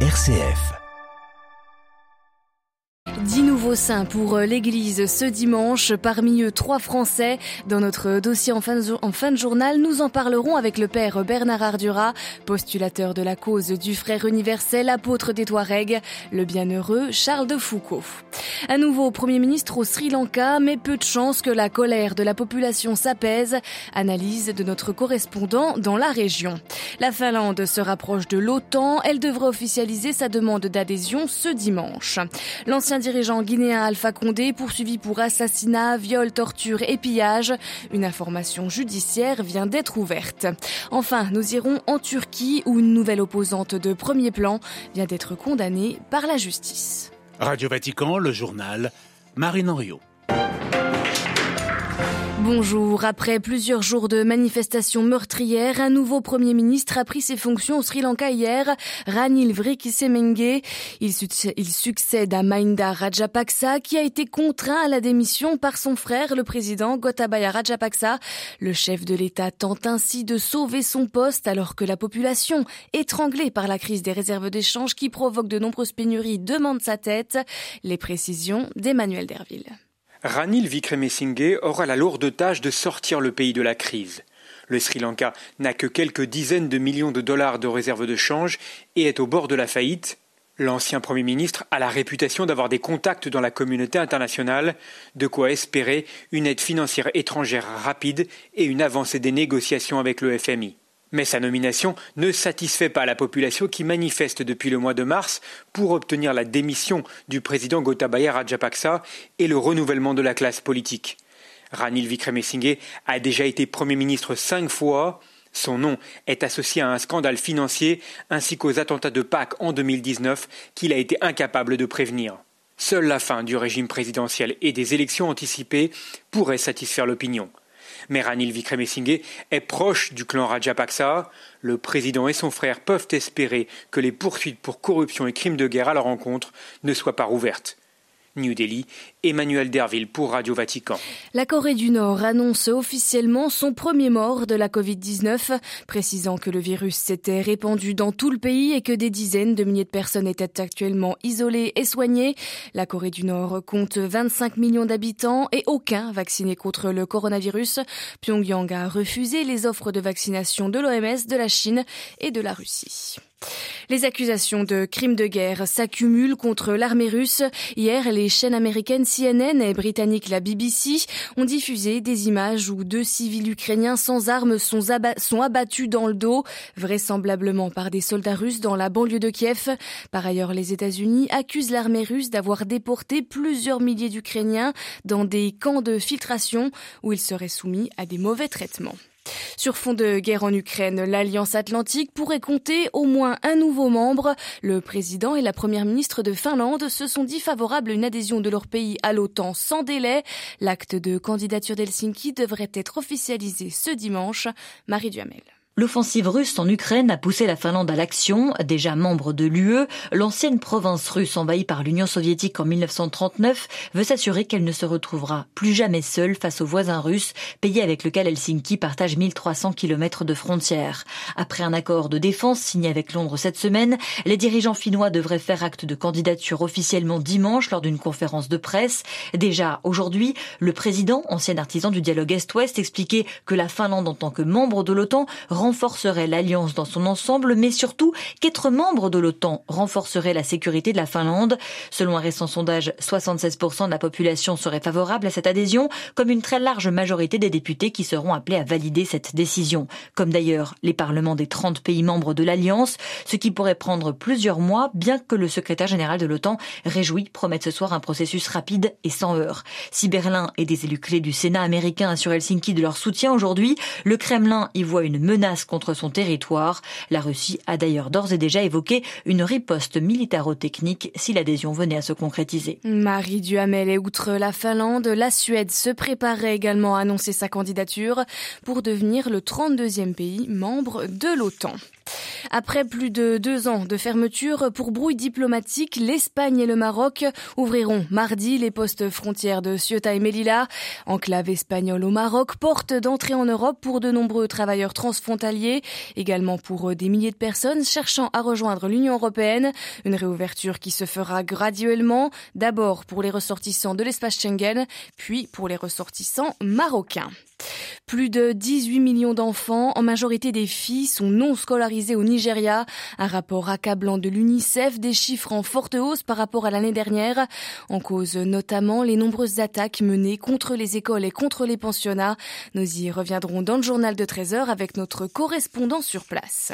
RCF. Nouveaux saints pour euh, l'Église ce dimanche, parmi eux trois Français. Dans notre dossier en fin, de, journal, nous en parlerons avec le Père Bernard Ardura, postulateur de la cause du frère universel, apôtre des Touaregs, le bienheureux Charles de Foucault. Un nouveau Premier ministre au Sri Lanka, mais peu de chance que la colère de la population s'apaise. Analyse de notre correspondant dans la région. La Finlande se rapproche de l'OTAN, elle devrait officialiser sa demande d'adhésion ce dimanche. L'ancien dirigeant guinéen Alpha Condé poursuivi pour assassinat, viol, torture et pillage. Une information judiciaire vient d'être ouverte. Enfin, nous irons en Turquie où une nouvelle opposante de premier plan vient d'être condamnée par la justice. Radio Vatican, le journal, Marine Henriot. Bonjour. Après plusieurs jours de manifestations meurtrières, un nouveau Premier ministre a pris ses fonctions au Sri Lanka hier, Ranil Wickremesinghe. Il, succède à Mahinda Rajapaksa, qui a été contraint à la démission par son frère, le président Gotabaya Rajapaksa. Le chef de l'État tente ainsi de sauver son poste alors que la population, étranglée par la crise des réserves d'échange qui provoque de nombreuses pénuries, demande sa tête. Les précisions d'Emmanuel Derville. Ranil Wickremesinghe aura la lourde tâche de sortir le pays de la crise. Le Sri Lanka n'a que quelques dizaines de millions de dollars de réserves de change et est au bord de la faillite. L'ancien Premier ministre a la réputation d'avoir des contacts dans la communauté internationale, de quoi espérer une aide financière étrangère rapide et une avancée des négociations avec le FMI. Mais sa nomination ne satisfait pas la population qui manifeste depuis le mois de mars pour obtenir la démission du président Gotabaya Rajapaksa et le renouvellement de la classe politique. Ranil Wickremesinghe a déjà été Premier ministre cinq fois. Son nom est associé à un scandale financier ainsi qu'aux attentats de Pâques en 2019 qu'il a été incapable de prévenir. Seule la fin du régime présidentiel et des élections anticipées pourrait satisfaire l'opinion. Mais Ranil Wickremesinghe est proche du clan Rajapaksa. Le président et son frère peuvent espérer que les poursuites pour corruption et crimes de guerre à leur encontre ne soient pas rouvertes. New Delhi, Emmanuel Derville pour Radio Vatican. La Corée du Nord annonce officiellement son premier mort de la Covid-19, précisant que le virus s'était répandu dans tout le pays et que des dizaines de milliers de personnes étaient actuellement isolées et soignées. La Corée du Nord compte 25 millions d'habitants et aucun vacciné contre le coronavirus. Pyongyang a refusé les offres de vaccination de l'OMS, de la Chine et de la Russie. Les accusations de crimes de guerre s'accumulent contre l'armée russe. Hier, les chaînes américaines CNN et britanniques la BBC ont diffusé des images où deux civils ukrainiens sans armes sont, abattus dans le dos, vraisemblablement par des soldats russes dans la banlieue de Kiev. Par ailleurs, les États-Unis accusent l'armée russe d'avoir déporté plusieurs milliers d'Ukrainiens dans des camps de filtration où ils seraient soumis à des mauvais traitements. Sur fond de guerre en Ukraine, l'Alliance Atlantique pourrait compter au moins un nouveau membre. Le président et la première ministre de Finlande se sont dit favorables à une adhésion de leur pays à l'OTAN sans délai. L'acte de candidature d'Helsinki devrait être officialisé ce dimanche. Marie Duhamel. L'offensive russe en Ukraine a poussé la Finlande à l'action. Déjà membre de l'UE, l'ancienne province russe envahie par l'Union soviétique en 1939 veut s'assurer qu'elle ne se retrouvera plus jamais seule face aux voisins russes, pays avec lequel Helsinki partage 1300 km de frontières. Après un accord de défense signé avec Londres cette semaine, les dirigeants finnois devraient faire acte de candidature officiellement dimanche lors d'une conférence de presse. Déjà aujourd'hui, le président, ancien artisan du dialogue Est-Ouest, expliquait que la Finlande en tant que membre de l'OTAN renforcerait l'alliance dans son ensemble, mais surtout qu'être membre de l'OTAN renforcerait la sécurité de la Finlande. Selon un récent sondage, 76% de la population serait favorable à cette adhésion, comme une très large majorité des députés qui seront appelés à valider cette décision. Comme d'ailleurs les parlements des 30 pays membres de l'Alliance, ce qui pourrait prendre plusieurs mois, bien que le secrétaire général de l'OTAN réjoui promette ce soir un processus rapide et sans heurts. Si Berlin et des élus clés du Sénat américain assurent Helsinki de leur soutien aujourd'hui, le Kremlin y voit une menace contre son territoire. La Russie a d'ailleurs d'ores et déjà évoqué une riposte militaro-technique si l'adhésion venait à se concrétiser. Marie Duhamel et outre la Finlande, la Suède se préparait également à annoncer sa candidature pour devenir le 32e pays membre de l'OTAN. Après plus de deux ans de fermeture pour brouille diplomatique, l'Espagne et le Maroc ouvriront mardi les postes frontières de Ceuta et Melilla. Enclave espagnole au Maroc, porte d'entrée en Europe pour de nombreux travailleurs transfrontaliers, également pour des milliers de personnes cherchant à rejoindre l'Union européenne. Une réouverture qui se fera graduellement, d'abord pour les ressortissants de l'espace Schengen, puis pour les ressortissants marocains. Plus de 18 millions d'enfants, en majorité des filles, sont non scolarisés au Nigeria. Un rapport accablant de l'UNICEF, des chiffres en forte hausse par rapport à l'année dernière. En cause notamment les nombreuses attaques menées contre les écoles et contre les pensionnats. Nous y reviendrons dans le journal de 13 heures avec notre correspondant sur place.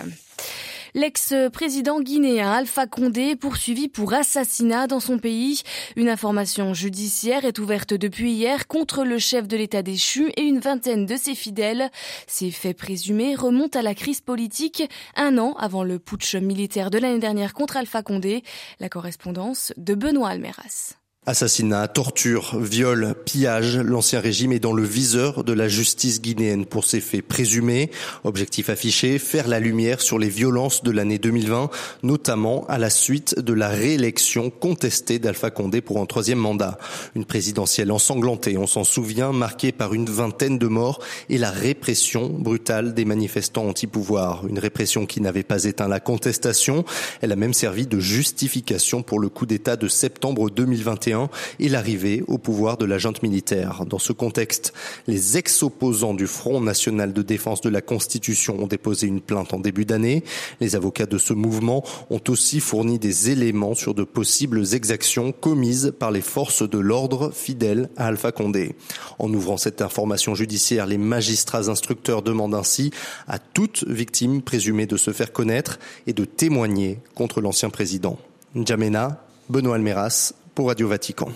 L'ex-président guinéen Alpha Condé poursuivi pour assassinat dans son pays. Une information judiciaire est ouverte depuis hier contre le chef de l'État déchu et une vingtaine de ses fidèles. Ces faits présumés remontent à la crise politique un an avant le putsch militaire de l'année dernière contre Alpha Condé. La correspondance de Benoît Almeras. Assassinat, torture, viol, pillage, l'ancien régime est dans le viseur de la justice guinéenne pour ces faits présumés. Objectif affiché, faire la lumière sur les violences de l'année 2020, notamment à la suite de la réélection contestée d'Alpha Condé pour un troisième mandat. Une présidentielle ensanglantée, on s'en souvient, marquée par une vingtaine de morts et la répression brutale des manifestants anti-pouvoir. Une répression qui n'avait pas éteint la contestation, elle a même servi de justification pour le coup d'État de septembre 2021 et l'arrivée au pouvoir de la junte militaire. Dans ce contexte, les ex-opposants du Front national de défense de la Constitution ont déposé une plainte en début d'année. Les avocats de ce mouvement ont aussi fourni des éléments sur de possibles exactions commises par les forces de l'ordre fidèles à Alpha Condé. En ouvrant cette information judiciaire, les magistrats instructeurs demandent ainsi à toute victime présumée de se faire connaître et de témoigner contre l'ancien président. N'Djamena, Benoît Almeras, pour Radio Vatican.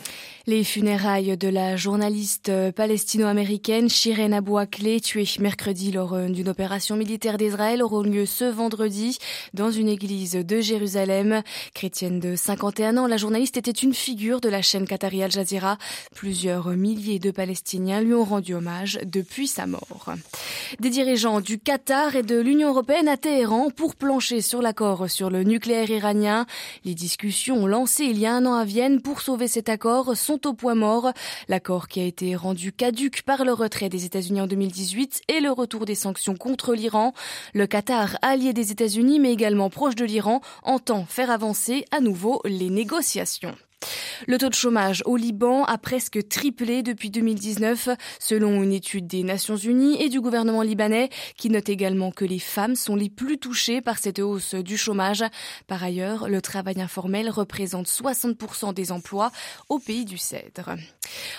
Les funérailles de la journaliste palestino-américaine Shiren Abou Akleh, tuée mercredi lors euh, d'une opération militaire d'Israël, auront lieu ce vendredi dans une église de Jérusalem. Chrétienne de 51 ans, la journaliste était une figure de la chaîne Qatari Al Jazeera. Plusieurs milliers de Palestiniens lui ont rendu hommage depuis sa mort. Des dirigeants du Qatar et de l'Union européenne à Téhéran pour plancher sur l'accord sur le nucléaire iranien. Les discussions lancées il y a un an à Vienne pour sauver cet accord sont au point mort. L'accord qui a été rendu caduque par le retrait des États-Unis en 2018 et le retour des sanctions contre l'Iran. Le Qatar, allié des États-Unis mais également proche de l'Iran, entend faire avancer à nouveau les négociations. Le taux de chômage au Liban a presque triplé depuis 2019, selon une étude des Nations Unies et du gouvernement libanais, qui note également que les femmes sont les plus touchées par cette hausse du chômage. Par ailleurs, le travail informel représente 60% des emplois au pays du Cèdre.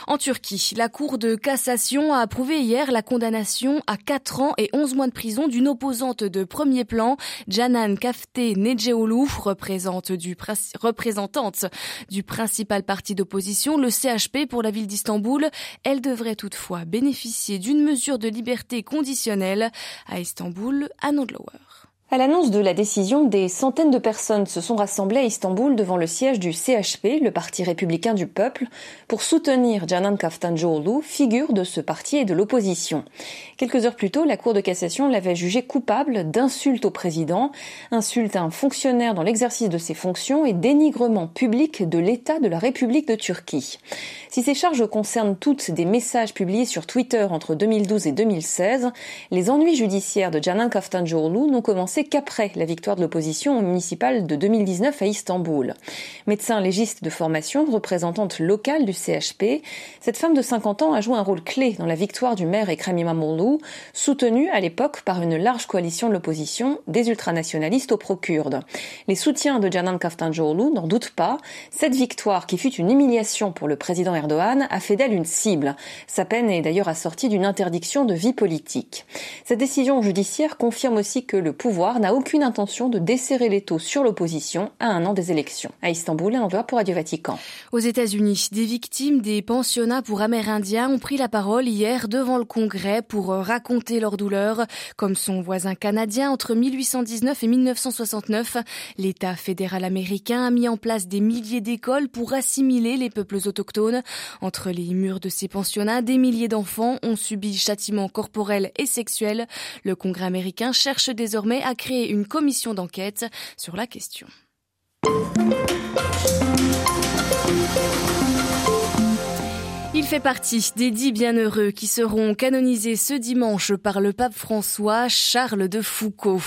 En Turquie, la Cour de cassation a approuvé hier la condamnation à 4 ans et 11 mois de prison d'une opposante de premier plan, Janan Kafte du, représentante du principal parti d'opposition, le CHP pour la ville d'Istanbul. Elle devrait toutefois bénéficier d'une mesure de liberté conditionnelle. À Istanbul, à Nodlower. À l'annonce de la décision, des centaines de personnes se sont rassemblées à Istanbul devant le siège du CHP, le Parti républicain du peuple, pour soutenir Canan Kaftancıoğlu, figure de ce parti et de l'opposition. Quelques heures plus tôt, la Cour de cassation l'avait jugé coupable d'insulte au président, insulte à un fonctionnaire dans l'exercice de ses fonctions et dénigrement public de l'État de la République de Turquie. Si ces charges concernent toutes des messages publiés sur Twitter entre 2012 et 2016, les ennuis judiciaires de Canan Kaftancıoğlu n'ont commencé qu'après la victoire de l'opposition municipale de 2019 à Istanbul. Médecin légiste de formation, représentante locale du CHP, cette femme de 50 ans a joué un rôle clé dans la victoire du maire Ekrem İmamoğlu, soutenu à l'époque par une large coalition de l'opposition des ultranationalistes au pro-kurdes. Les soutiens de Canan Kaftancıoğlu n'en doutent pas. Cette victoire, qui fut une humiliation pour le président Erdogan, a fait d'elle une cible. Sa peine est d'ailleurs assortie d'une interdiction de vie politique. Cette décision judiciaire confirme aussi que le pouvoir n'a aucune intention de desserrer les taux sur l'opposition à un an des élections. À Istanbul, un envoi pour Radio Vatican. Aux États-Unis, des victimes des pensionnats pour Amérindiens ont pris la parole hier devant le Congrès pour raconter leur douleur. Comme son voisin canadien, entre 1819 et 1969, l'État fédéral américain a mis en place des milliers d'écoles pour assimiler les peuples autochtones. Entre les murs de ces pensionnats, des milliers d'enfants ont subi châtiments corporels et sexuels. Le Congrès américain cherche désormais à créé une commission d'enquête sur la question. Il fait partie des dix bienheureux qui seront canonisés ce dimanche par le pape François Charles de Foucault.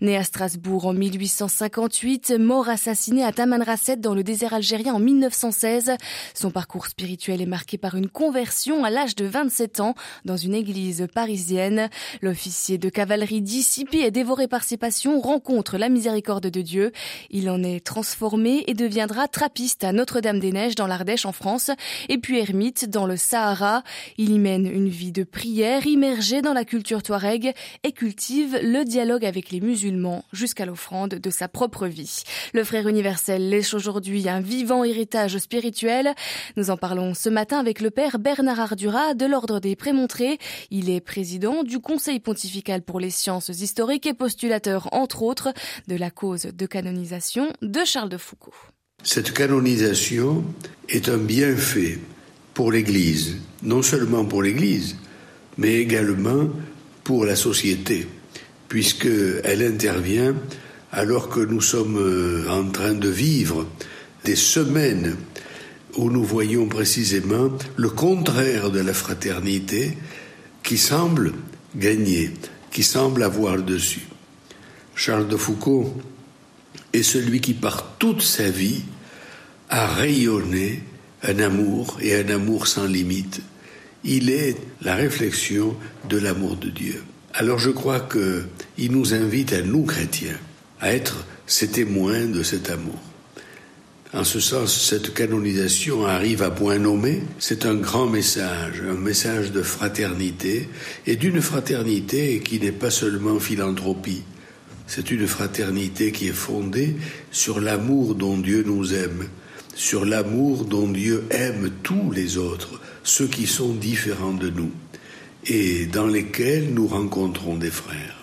Né à Strasbourg en 1858, mort assassiné à Tamanrasset dans le désert algérien en 1916, son parcours spirituel est marqué par une conversion à l'âge de 27 ans dans une église parisienne. L'officier de cavalerie dissipé et dévoré par ses passions rencontre la miséricorde de Dieu. Il en est transformé et deviendra trappiste à Notre-Dame-des-Neiges dans l'Ardèche en France et puis ermite dans le Sahara. Il y mène une vie de prière immergée dans la culture touareg et cultive le dialogue avec les musulmans jusqu'à l'offrande de sa propre vie. Le frère universel laisse aujourd'hui un vivant héritage spirituel. Nous en parlons ce matin avec le père Bernard Ardura de l'Ordre des Prémontrés. Il est président du Conseil pontifical pour les sciences historiques et postulateur, entre autres, de la cause de canonisation de Charles de Foucault. Cette canonisation est un bienfait pour l'Église, non seulement pour l'Église, mais également pour la société, puisqu'elle intervient alors que nous sommes euh, en train de vivre des semaines où nous voyons précisément le contraire de la fraternité qui semble gagner, qui semble avoir le dessus. Charles de Foucault est celui qui, par toute sa vie, a rayonné un amour et un amour sans limite. Il est la réflexion de l'amour de Dieu. Alors je crois qu'il nous invite à nous chrétiens à être ces témoins de cet amour. En ce sens, cette canonisation arrive à point nommé. C'est un grand message, un message de fraternité, et d'une fraternité qui n'est pas seulement philanthropie. C'est une fraternité qui est fondée sur l'amour dont Dieu nous aime, sur l'amour dont Dieu aime tous les autres, ceux qui sont différents de nous, et dans lesquels nous rencontrons des frères.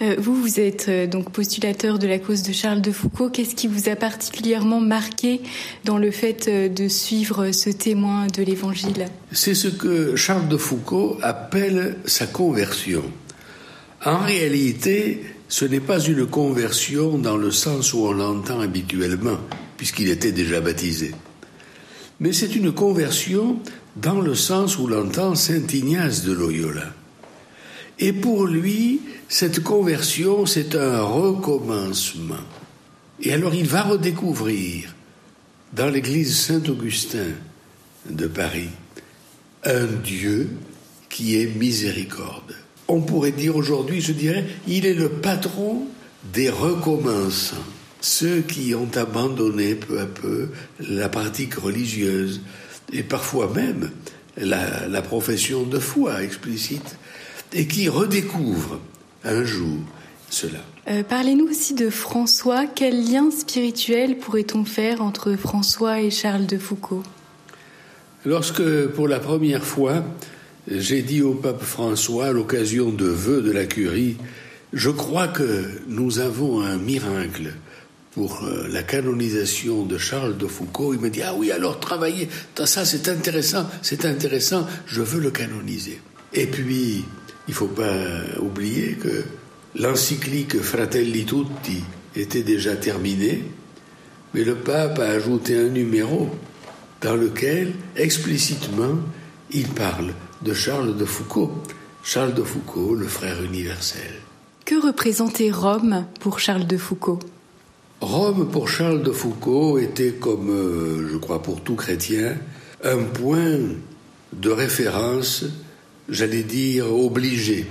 Euh, vous, vous êtes euh, donc postulateur de la cause de Charles de Foucault. Qu'est-ce qui vous a particulièrement marqué dans le fait euh, de suivre ce témoin de l'Évangile? C'est ce que Charles de Foucault appelle sa conversion. En réalité, ce n'est pas une conversion dans le sens où on l'entend habituellement puisqu'il était déjà baptisé. Mais c'est une conversion dans le sens où l'entend Saint Ignace de Loyola. Et pour lui, cette conversion, c'est un recommencement. Et alors il va redécouvrir dans l'église Saint-Augustin de Paris un Dieu qui est miséricorde. On pourrait dire aujourd'hui, je dirais, il est le patron des recommençants ceux qui ont abandonné peu à peu la pratique religieuse et parfois même la, profession de foi explicite et qui redécouvrent un jour cela. Euh, parlez-nous aussi de François. Quel lien spirituel pourrait-on faire entre François et Charles de Foucault? Lorsque, pour la première fois, j'ai dit au pape François, à l'occasion de vœux de la curie, je crois que nous avons un miracle pour euh, la canonisation de Charles de Foucault, il me dit Ah oui, alors travaillez, ça c'est intéressant, c'est intéressant, je veux le canoniser. Et puis, il ne faut pas oublier que l'encyclique Fratelli Tutti était déjà terminée, mais le pape a ajouté un numéro dans lequel, explicitement, il parle de Charles de Foucault. Charles de Foucault, le frère universel. Que représentait Rome pour Charles de Foucault? Rome, pour Charles de Foucault, était comme, euh, je crois, pour tout chrétien, un point de référence, j'allais dire, obligé.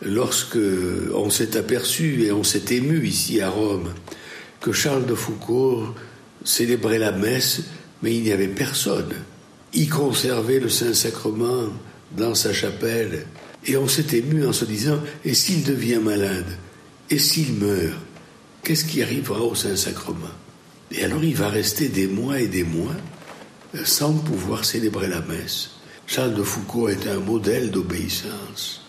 Lorsque on s'est aperçu et on s'est ému ici à Rome que Charles de Foucault célébrait la messe, mais il n'y avait personne. Il conservait le Saint-Sacrement dans sa chapelle. Et on s'est ému en se disant, et s'il devient malade? Et s'il meurt? Qu'est-ce qui arrivera au Saint-Sacrement? Et alors il va rester des mois et des mois sans pouvoir célébrer la messe. Charles de Foucault est un modèle d'obéissance,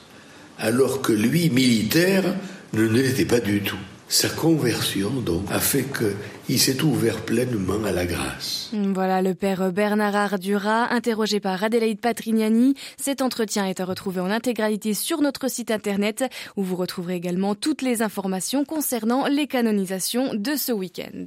alors que lui, militaire, ne l'était pas du tout. Sa conversion donc a fait qu'il s'est ouvert pleinement à la grâce. Voilà le père Bernard Ardura, interrogé par Adélaïde Patrignani. Cet entretien est à retrouver en intégralité sur notre site internet où vous retrouverez également toutes les informations concernant les canonisations de ce week-end.